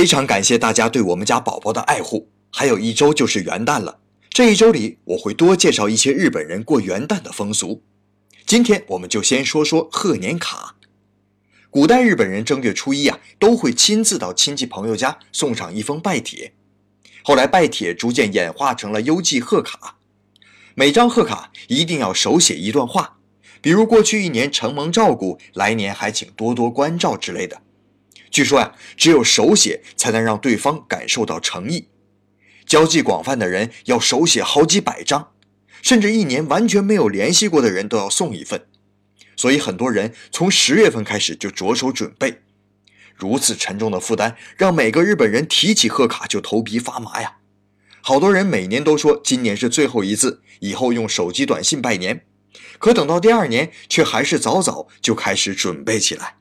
非常感谢大家对我们家宝宝的爱护。还有一周就是元旦了，这一周里我会多介绍一些日本人过元旦的风俗。今天我们就先说说贺年卡。古代日本人正月初一啊，都会亲自到亲戚朋友家送上一封拜帖。后来拜帖逐渐演化成了邮寄贺卡，每张贺卡一定要手写一段话，比如过去一年承蒙照顾，来年还请多多关照之类的。据说呀，只有手写才能让对方感受到诚意。交际广泛的人要手写好几百张，甚至一年完全没有联系过的人都要送一份。所以很多人从十月份开始就着手准备。如此沉重的负担，让每个日本人提起贺卡就头皮发麻呀。好多人每年都说今年是最后一次，以后用手机短信拜年。可等到第二年，却还是早早就开始准备起来。